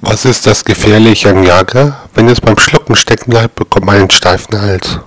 Was ist das Gefährliche an Jager? Wenn es beim Schlucken stecken bleibt, bekommt man einen steifen Hals.